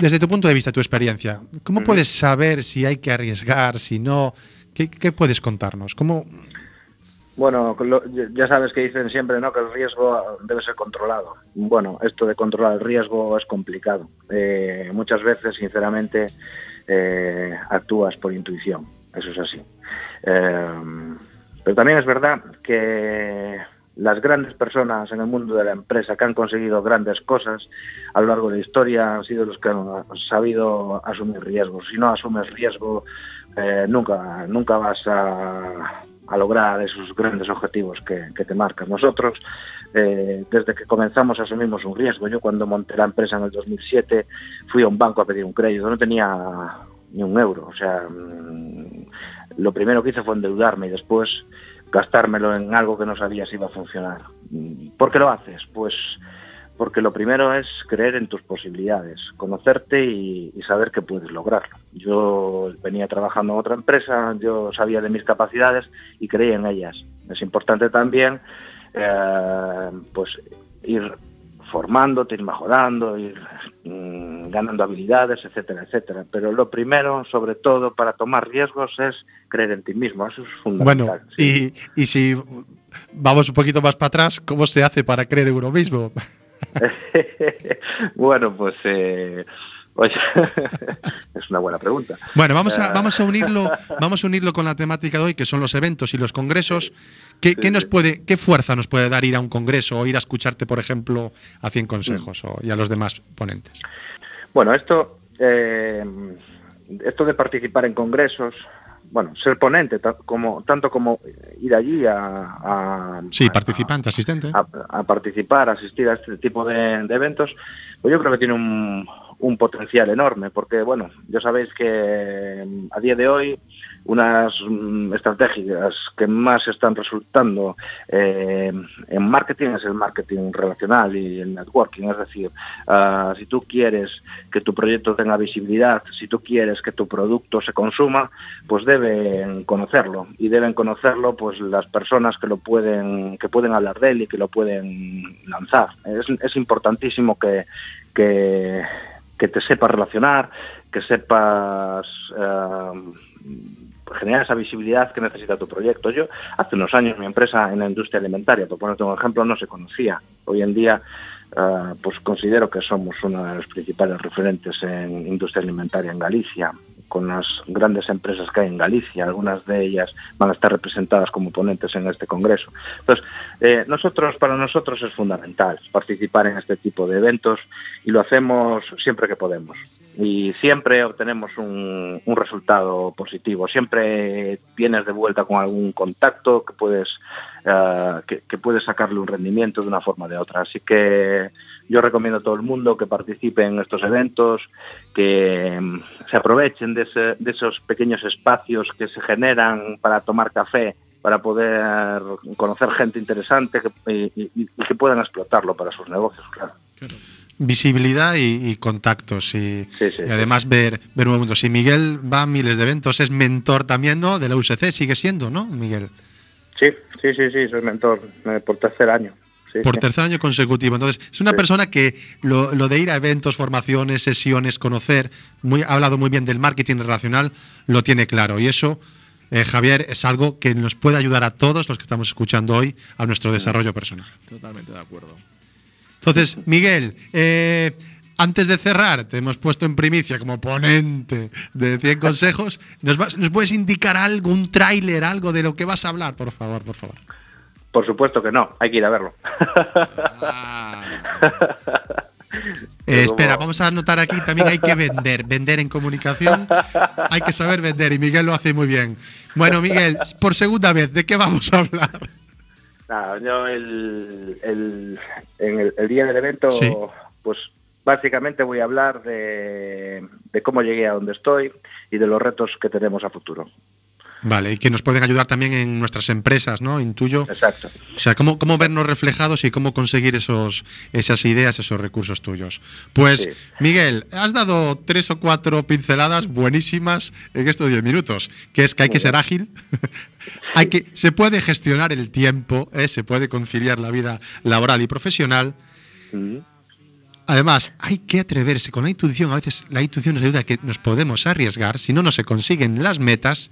desde tu punto de vista, tu experiencia, ¿cómo puedes saber si hay que arriesgar, si no? ¿Qué, qué puedes contarnos? ¿Cómo, Bueno, lo- ya sabes que dicen siempre ¿no? que el riesgo debe ser controlado. Bueno, esto de controlar el riesgo es complicado. Eh, muchas veces, sinceramente, eh, actúas por intuición. Eso es así. Eh, pero también es verdad que las grandes personas en el mundo de la empresa que han conseguido grandes cosas a lo largo de la historia han sido los que han sabido asumir riesgos. Si no asumes riesgo, eh, nunca, nunca vas a, lograr esos grandes objetivos que, te marcas. Nosotros, eh, desde que comenzamos, asumimos un riesgo. Yo cuando monté la empresa en el 2007 fui a un banco a pedir un crédito, no tenía ni un euro. O sea, mm, lo primero que hice fue endeudarme y después gastármelo en algo que no sabía si iba a funcionar. ¿Por qué lo haces? Pues porque lo primero es creer en tus posibilidades, conocerte y, y saber que puedes lograrlo. Yo venía trabajando en otra empresa, yo sabía de mis capacidades y creía en ellas. es importante también eh, pues ir formándote, ir mejorando, ir mm, ganando habilidades, etcétera, etcétera. Pero lo primero, sobre todo, para tomar riesgos es creer en ti mismo. Eso es fundamental. Bueno, sí. y, y si vamos un poquito más para atrás, ¿cómo se hace para creer en uno mismo? bueno, pues eh, oye, es una buena pregunta. Bueno, vamos a, Eh, vamos a unirlo, vamos a unirlo con la temática de hoy, que son los eventos y los congresos. ¿Qué, Sí, qué nos sí. puede, qué fuerza nos puede dar ir a un congreso o ir a escucharte, por ejemplo, a 100 consejos o, y a los demás ponentes? Bueno, esto, eh, esto de participar en congresos, bueno, ser ponente, como, tanto como ir allí a, a- Sí, a- participante, asistente. a, a participar, a asistir a este tipo de, de eventos, pues yo creo que tiene un, un potencial enorme, porque bueno, ya sabéis que mm, a día de hoy unas mm, estrategias que más están resultando eh, en marketing es el marketing relacional y el networking, es decir, ah, si tú quieres que tu proyecto tenga visibilidad, si tú quieres que tu producto se consuma, pues deben conocerlo y deben conocerlo pues las personas que lo pueden que pueden hablar de él y que lo pueden lanzar. Es, es importantísimo que, que, que te sepas relacionar, que sepas eh, generar esa visibilidad que necesita tu proyecto. Yo hace unos años mi empresa en la industria alimentaria, por ponerte un ejemplo, no se conocía. Hoy en día eh, pues considero que somos uno de los principales referentes en industria alimentaria en Galicia, con las grandes empresas que hay en Galicia, algunas de ellas van a estar representadas como ponentes en este congreso. Entonces, eh, nosotros, para nosotros es fundamental participar en este tipo de eventos y lo hacemos siempre que podemos. Y siempre obtenemos un, un resultado positivo. Siempre vienes de vuelta con algún contacto que puedes, eh, que, que puedes sacarle un rendimiento de una forma o de otra. Así que yo recomiendo a todo el mundo que participe en estos eventos, que mm, se aprovechen de, ese- de esos pequeños espacios que se generan para tomar café, para poder conocer gente interesante y que puedan explotarlo para sus negocios, claro. Visibilidad y, y contactos. Y, Sí, sí, y además ver, ver un mundo. Si Miguel va a miles de eventos, es mentor también, ¿no? De la UCC, sigue siendo, ¿no, Miguel? Sí, sí, sí, sí, soy mentor eh, por tercer año. Sí, Por sí. tercer año consecutivo. Entonces, es una Sí. persona que lo, lo de ir a eventos, formaciones, sesiones, conocer, muy, ha hablado muy bien del marketing relacional, lo tiene claro. Y eso, eh, Javier, es algo que nos puede ayudar a todos los que estamos escuchando hoy a nuestro desarrollo personal. Totalmente de acuerdo. Entonces, Miguel, eh, antes de cerrar, te hemos puesto en primicia como ponente de 100 consejos. ¿Nos, vas- ¿Nos puedes indicar algo, un tráiler, algo de lo que vas a hablar? Por favor, por favor. Por supuesto que no, hay que ir a verlo. Eh, Pero espera, vamos a anotar aquí también hay que vender, vender en comunicación, hay que saber vender y Miguel lo hace muy bien. Bueno, Miguel, por segunda vez, ¿de qué vamos a hablar? Nada, yo el, el- en el, el día del evento, Sí. pues básicamente voy a hablar de, de cómo llegué a donde estoy y de los retos que tenemos a futuro. Vale, y que nos pueden ayudar también en nuestras empresas, ¿no? Intuyo. Exacto. O sea, cómo, cómo vernos reflejados y cómo conseguir esos, esas ideas, esos recursos tuyos. Pues, Sí. Miguel, has dado tres o cuatro pinceladas buenísimas en estos diez minutos, que es que hay que ser ágil, hay que, se puede gestionar el tiempo, ¿eh? se puede conciliar la vida laboral y profesional. Mm. Además, hay que atreverse con la intuición. A veces la intuición nos ayuda a que nos podemos arriesgar, si no, no se consiguen las metas.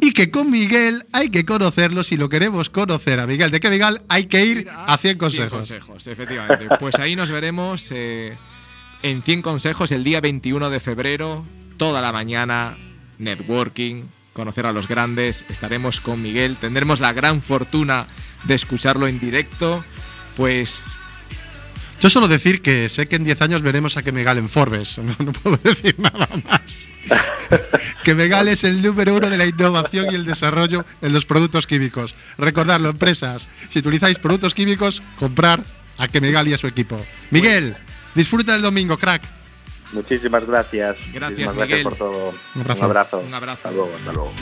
Y que con Miguel hay que conocerlo si lo queremos conocer a Miguel. ¿De qué Miguel hay que ir a 100 consejos? consejos, efectivamente. Pues ahí nos veremos eh, en 100 consejos el día 21 de febrero, toda la mañana, networking, conocer a los grandes. Estaremos con Miguel, tendremos la gran fortuna de escucharlo en directo. Pues Yo solo decir que sé que en 10 años veremos a que Megal en Forbes. No, no puedo decir nada más. que Megal es el número uno de la innovación y el desarrollo en los productos químicos. Recordadlo, empresas, si utilizáis productos químicos, comprar a que Megal y a su equipo. Miguel, disfruta del domingo, crack. Muchísimas gracias. Gracias, Muchísimas Miguel. gracias por todo. Un abrazo. Un abrazo. Un abrazo. Hasta luego, hasta luego.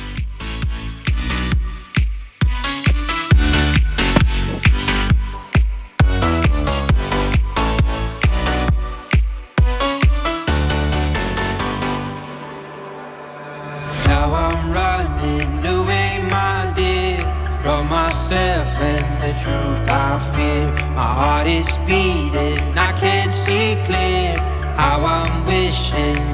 Now I'm running away, my dear, from the truth I fear. My heart is beating, I can't see clear. How I'm wishing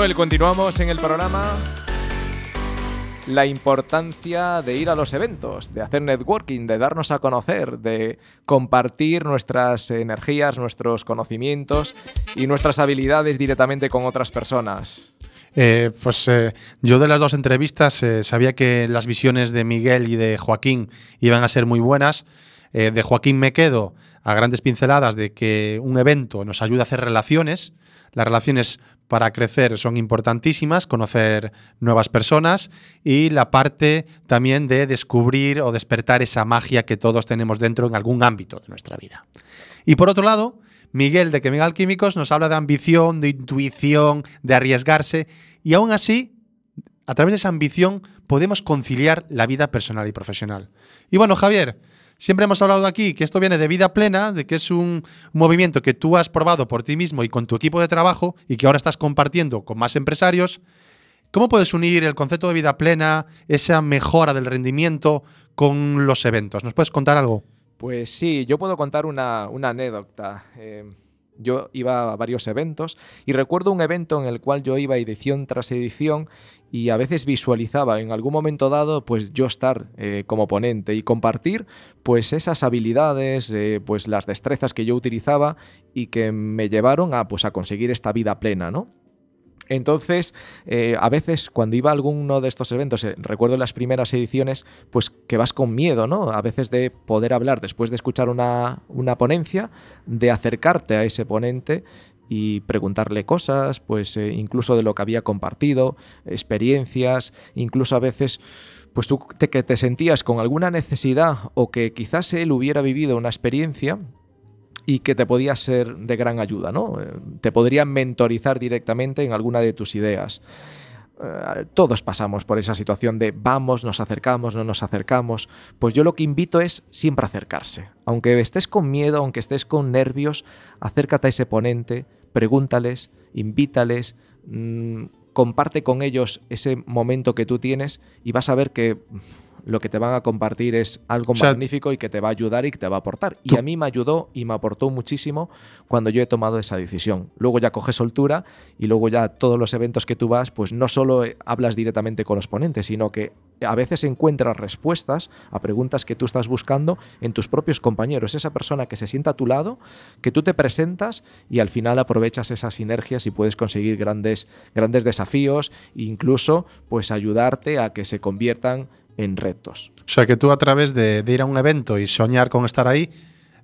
Manuel, continuamos en el programa. La importancia de ir a los eventos, de hacer networking, de darnos a conocer, de compartir nuestras energías, nuestros conocimientos y nuestras habilidades directamente con otras personas. Eh, pues eh, yo de las dos entrevistas eh, sabía que las visiones de Miguel y de Joaquín iban a ser muy buenas. Eh, de Joaquín me quedo a grandes pinceladas de que un evento nos ayuda a hacer relaciones. Las relaciones para crecer son importantísimas, conocer nuevas personas y la parte también de descubrir o despertar esa magia que todos tenemos dentro en algún ámbito de nuestra vida. Y por otro lado, Miguel de Chemical Químicos nos habla de ambición, de intuición, de arriesgarse y aún así, a través de esa ambición, podemos conciliar la vida personal y profesional. Y bueno, Javier, siempre hemos hablado aquí que esto viene de vida plena, de que es un movimiento que tú has probado por ti mismo y con tu equipo de trabajo y que ahora estás compartiendo con más empresarios. ¿Cómo puedes unir el concepto de vida plena, esa mejora del rendimiento con los eventos? ¿Nos puedes contar algo? Pues sí, yo puedo contar una, anécdota. Eh, yo iba a varios eventos y recuerdo un evento en el cual yo iba edición tras edición y a veces visualizaba en algún momento dado pues yo estar eh, como ponente y compartir pues esas habilidades, eh, pues las destrezas que yo utilizaba y que me llevaron a pues a conseguir esta vida plena, ¿no? Entonces, eh, a veces cuando iba a alguno de estos eventos, eh, recuerdo las primeras ediciones, pues que vas con miedo, ¿no? A veces de poder hablar después de escuchar una, una ponencia, de acercarte a ese ponente y preguntarle cosas, pues eh, incluso de lo que había compartido, experiencias, incluso a veces pues tú que te sentías con alguna necesidad o que quizás él hubiera vivido una experiencia y que te podía ser de gran ayuda, ¿no? Eh, Te podrían mentorizar directamente en alguna de tus ideas. Eh, Todos pasamos por esa situación de vamos, nos acercamos, no nos acercamos. Pues yo lo que invito es siempre acercarse. Aunque estés con miedo, aunque estés con nervios, acércate a ese ponente, pregúntales, invítales, mm, comparte con ellos ese momento que tú tienes y vas a ver que lo que te van a compartir es algo O sea, magnífico y que te va a ayudar y que te va a aportar. Y a mí me ayudó y me aportó muchísimo cuando yo he tomado esa decisión. Luego ya coges soltura y luego ya todos los eventos que tú vas, pues no solo eh, hablas directamente con los ponentes, sino que a veces encuentras respuestas a preguntas que tú estás buscando en tus propios compañeros, esa persona que se sienta a tu lado, que tú te presentas y al final aprovechas esas sinergias y puedes conseguir grandes, grandes desafíos e incluso pues ayudarte a que se conviertan en retos. O sea, que tú a través de, de ir a un evento e soñar con estar aí,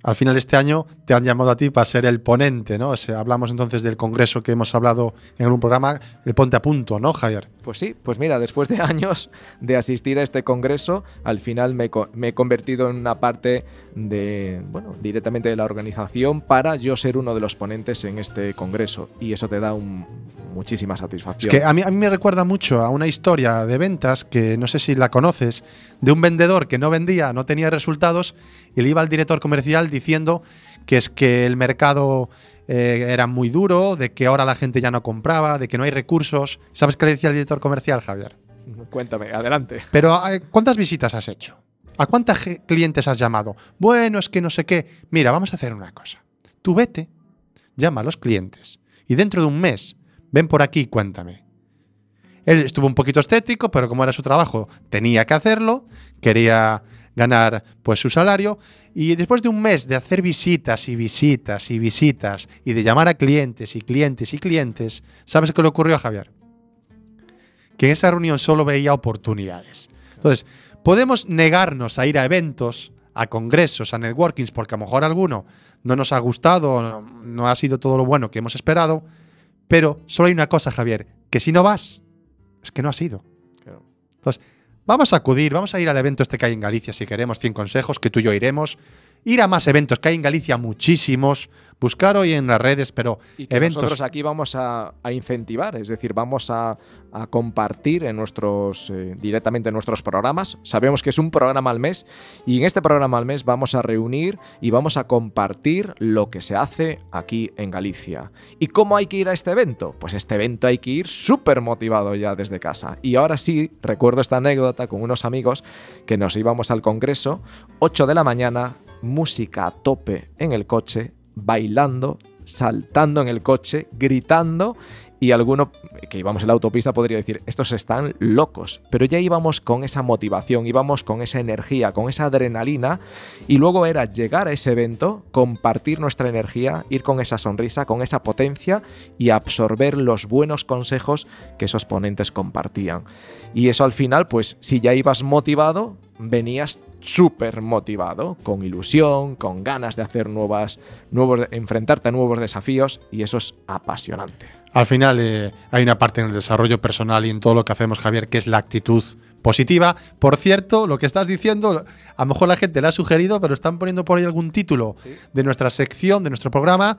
al final este año te han llamado a ti para ser el ponente, ¿no? O sea, hablamos entonces del congreso que hemos hablado en algún programa, el ponte a punto, ¿no, Javier? Pues sí, pues mira, después de años de asistir a este congreso, al final me, he convertido en una parte de, bueno, directamente de la organización para yo ser uno de los ponentes en este congreso. Y eso te da un- muchísima Es satisfacción. que a mí, a mí me recuerda mucho a una historia de ventas que no sé si la conoces, de un vendedor que no vendía, no tenía resultados y le iba al director comercial diciendo que es que el mercado eh, era muy duro, de que ahora la gente ya no compraba, de que no hay recursos. ¿Sabes qué le decía el director comercial, Javier? Cuéntame, adelante. Pero eh, ¿cuántas visitas has hecho? ¿A cuántos clientes has llamado? Bueno, es que no sé qué. Mira, vamos a hacer una cosa. Tú vete, llama a los clientes y dentro de un mes ven por aquí y cuéntame. Él estuvo un poquito estético, pero como era su trabajo, tenía que hacerlo, quería ganar pues su salario y después de un mes de hacer visitas y visitas y visitas y de llamar a clientes y clientes y clientes, ¿sabes qué le ocurrió a Javier? Que en esa reunión solo veía oportunidades. Entonces, podemos negarnos a ir a eventos, a congresos, a networkings, porque a lo mejor alguno no nos ha gustado, no, ha sido todo lo bueno que hemos esperado, pero solo hay una cosa, Javier, que si no vas, es que no has ido. Claro. Entonces, vamos a acudir, vamos a ir al evento este que hay en Galicia, si queremos, 100 consejos, que tú y yo iremos. Ir a más eventos que hay en Galicia, muchísimos. Buscar hoy en las redes, pero Y que eventos. nosotros aquí vamos a, a incentivar, es decir, vamos a, a compartir en nuestros, eh, directamente en nuestros programas. Sabemos que es un programa al mes y en este programa al mes vamos a reunir y vamos a compartir lo que se hace aquí en Galicia. ¿Y cómo hay que ir a este evento? Pues este evento hay que ir súper motivado ya desde casa. Y ahora sí, recuerdo esta anécdota con unos amigos que nos íbamos al congreso, 8 de la mañana, música a tope en el coche, bailando, saltando en el coche, gritando y alguno que íbamos en la autopista podría decir, estos están locos, pero ya íbamos con esa motivación, íbamos con esa energía, con esa adrenalina y luego era llegar a ese evento, compartir nuestra energía, ir con esa sonrisa, con esa potencia y absorber los buenos consejos que esos ponentes compartían. Y eso al final, pues si ya ibas motivado, venías súper motivado, con ilusión, con ganas de hacer nuevas, nuevos, enfrentarte a nuevos desafíos y eso es apasionante. Al final eh, hay una parte en el desarrollo personal y en todo lo que hacemos, Javier, que es la actitud positiva. Por cierto, lo que estás diciendo, a lo mejor la gente le ha sugerido, pero están poniendo por ahí algún título de nuestra sección, de nuestro programa.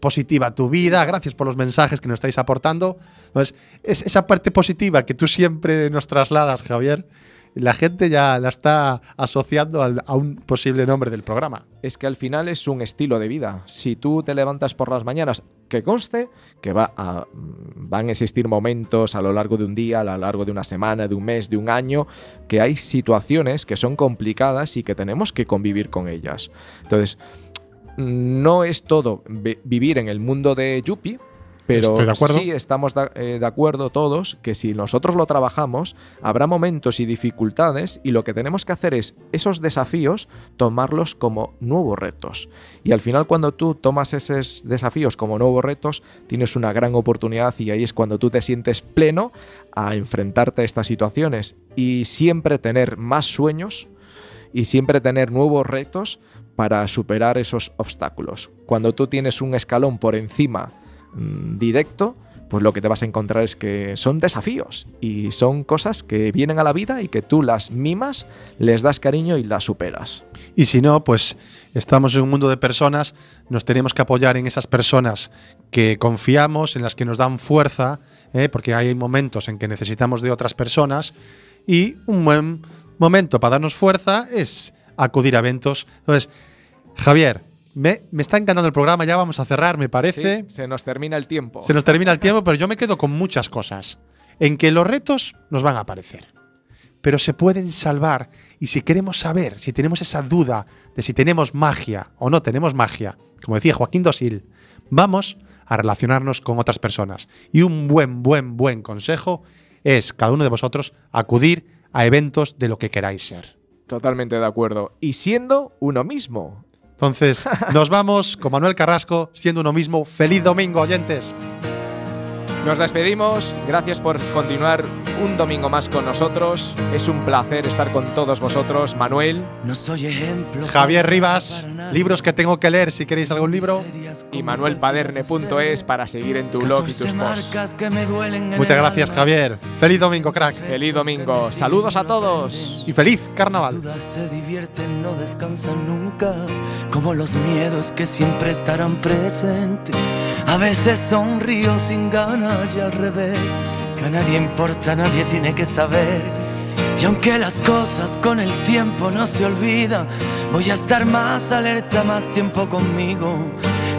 Positiva tu vida, gracias por los mensajes que nos estáis aportando. Entonces, es esa parte positiva que tú siempre nos trasladas, Javier, la gente ya la está asociando a un posible nombre del programa. es que al final es un estilo de vida. Si tú te levantas por las mañanas, que conste que va a, mm, van a existir momentos a lo largo de un día, a lo largo de una semana, de un mes, de un año, que hay situaciones que son complicadas y que tenemos que convivir con ellas. Entonces, no es todo vi- vivir en el mundo de Yuppie, pero Estoy de acuerdo. sí estamos eh, de acuerdo todos que si nosotros lo trabajamos, habrá momentos y dificultades y lo que tenemos que hacer es esos desafíos tomarlos como nuevos retos. Y al final cuando tú tomas esos desafíos como nuevos retos, tienes una gran oportunidad y ahí es cuando tú te sientes pleno a enfrentarte a estas situaciones y siempre tener más sueños y siempre tener nuevos retos para superar esos obstáculos. Cuando tú tienes un escalón por encima directo, pues lo que te vas a encontrar es que son desafíos y son cosas que vienen a la vida y que tú las mimas, les das cariño y las superas. Y si no, pues estamos en un mundo de personas, nos tenemos que apoyar en esas personas que confiamos, en las que nos dan fuerza, ¿eh? porque hay momentos en que necesitamos de otras personas y un buen momento para darnos fuerza es acudir a eventos. Entonces, Javier, me, me está encantando el programa, ya vamos a cerrar, me parece. Sí, se nos termina el tiempo. Se nos termina el tiempo, pero yo me quedo con muchas cosas. En que los retos nos van a aparecer, pero se pueden salvar. Y si queremos saber, si tenemos esa duda de si tenemos magia o no tenemos magia, como decía Joaquín Dosil, vamos a relacionarnos con otras personas. Y un buen, buen, buen consejo es cada uno de vosotros acudir a eventos de lo que queráis ser. Totalmente de acuerdo. Y siendo uno mismo. Entonces, nos vamos con Manuel Carrasco, siendo uno mismo. ¡Feliz domingo, oyentes! Nos despedimos. Gracias por continuar un domingo más con nosotros. Es un placer estar con todos vosotros. Manuel No soy ejemplo. Javier Rivas, libros que tengo que leer si queréis algún libro. y manuelpaderne.es para seguir en tu blog y tus posts. Muchas gracias. Javier. Feliz domingo, crack. Feliz domingo. Saludos a todos. Y feliz carnaval. Las dudas se divierten, no descansan nunca, como los miedos que siempre estarán presentes. A veces sonrío sin ganas y al revés, que a nadie importa, nadie tiene que saber. Y aunque las cosas con el tiempo no se olvidan, voy a estar más alerta, más tiempo conmigo.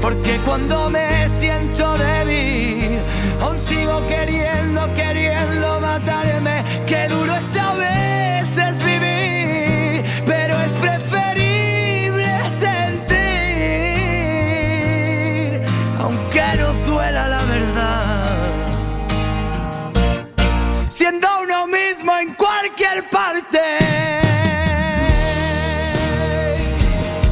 porque cuando me siento débil, aún sigo queriendo, queriendo matarme. Qué